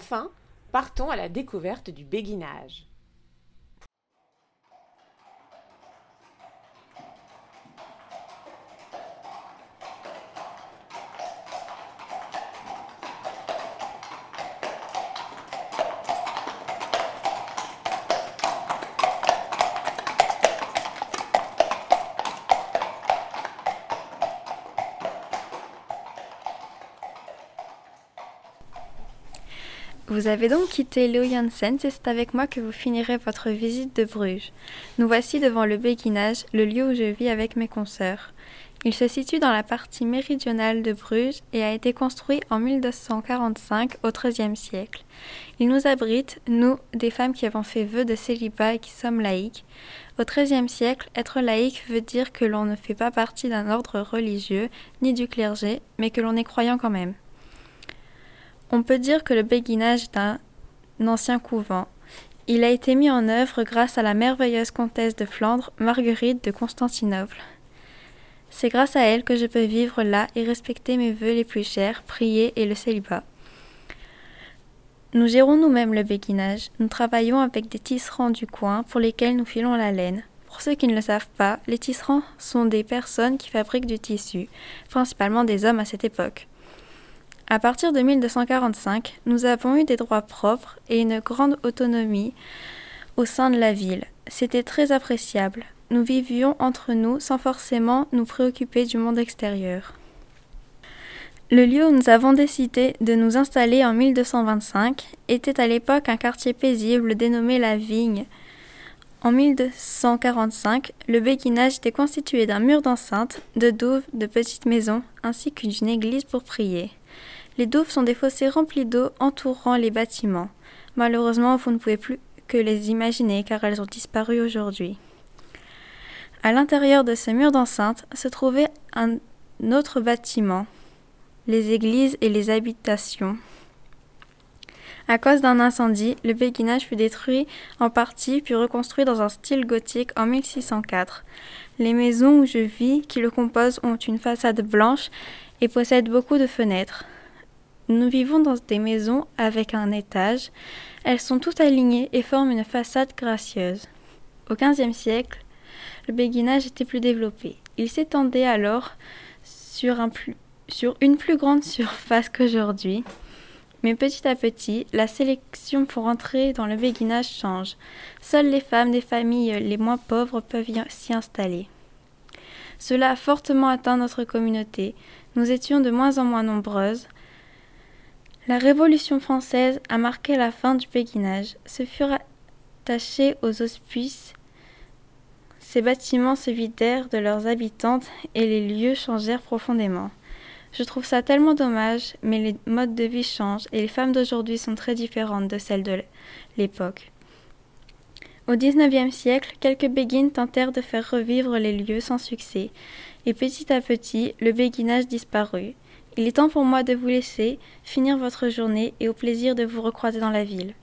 Enfin, partons à la découverte du béguinage. Vous avez donc quitté Janssen et c'est avec moi que vous finirez votre visite de Bruges. Nous voici devant le Béguinage, le lieu où je vis avec mes consoeurs. Il se situe dans la partie méridionale de Bruges et a été construit en 1245 au XIIIe siècle. Il nous abrite, nous, des femmes qui avons fait vœu de célibat et qui sommes laïques. Au XIIIe siècle, être laïque veut dire que l'on ne fait pas partie d'un ordre religieux ni du clergé, mais que l'on est croyant quand même. On peut dire que le béguinage est un ancien couvent. Il a été mis en œuvre grâce à la merveilleuse comtesse de Flandre, Marguerite de Constantinople. C'est grâce à elle que je peux vivre là et respecter mes vœux les plus chers, prier et le célibat. Nous gérons nous-mêmes le béguinage. Nous travaillons avec des tisserands du coin pour lesquels nous filons la laine. Pour ceux qui ne le savent pas, les tisserands sont des personnes qui fabriquent du tissu, principalement des hommes à cette époque. À partir de 1245, nous avons eu des droits propres et une grande autonomie au sein de la ville. C'était très appréciable. Nous vivions entre nous sans forcément nous préoccuper du monde extérieur. Le lieu où nous avons décidé de nous installer en 1225 était à l'époque un quartier paisible dénommé La Vigne. En 1245, le béguinage était constitué d'un mur d'enceinte, de douves, de petites maisons, ainsi que d'une église pour prier. Les douves sont des fossés remplis d'eau entourant les bâtiments. Malheureusement, vous ne pouvez plus que les imaginer car elles ont disparu aujourd'hui. À l'intérieur de ce mur d'enceinte se trouvait un autre bâtiment, les églises et les habitations. À cause d'un incendie, le béguinage fut détruit en partie puis reconstruit dans un style gothique en 1604. Les maisons où je vis, qui le composent, ont une façade blanche et possèdent beaucoup de fenêtres. Nous vivons dans des maisons avec un étage. Elles sont toutes alignées et forment une façade gracieuse. Au XVe siècle, le béguinage était plus développé. Il s'étendait alors sur, une plus grande surface qu'aujourd'hui. Mais petit à petit, la sélection pour entrer dans le béguinage change. Seules les femmes des familles les moins pauvres peuvent s'y installer. Cela a fortement atteint notre communauté. Nous étions de moins en moins nombreuses. La Révolution française a marqué la fin du béguinage. Ce furent attachés aux hospices. Ces bâtiments se vidèrent de leurs habitantes et les lieux changèrent profondément. Je trouve ça tellement dommage, mais les modes de vie changent et les femmes d'aujourd'hui sont très différentes de celles de l'époque. Au XIXe siècle, quelques béguines tentèrent de faire revivre les lieux sans succès, et petit à petit, le béguinage disparut. Il est temps pour moi de vous laisser finir votre journée et au plaisir de vous recroiser dans la ville.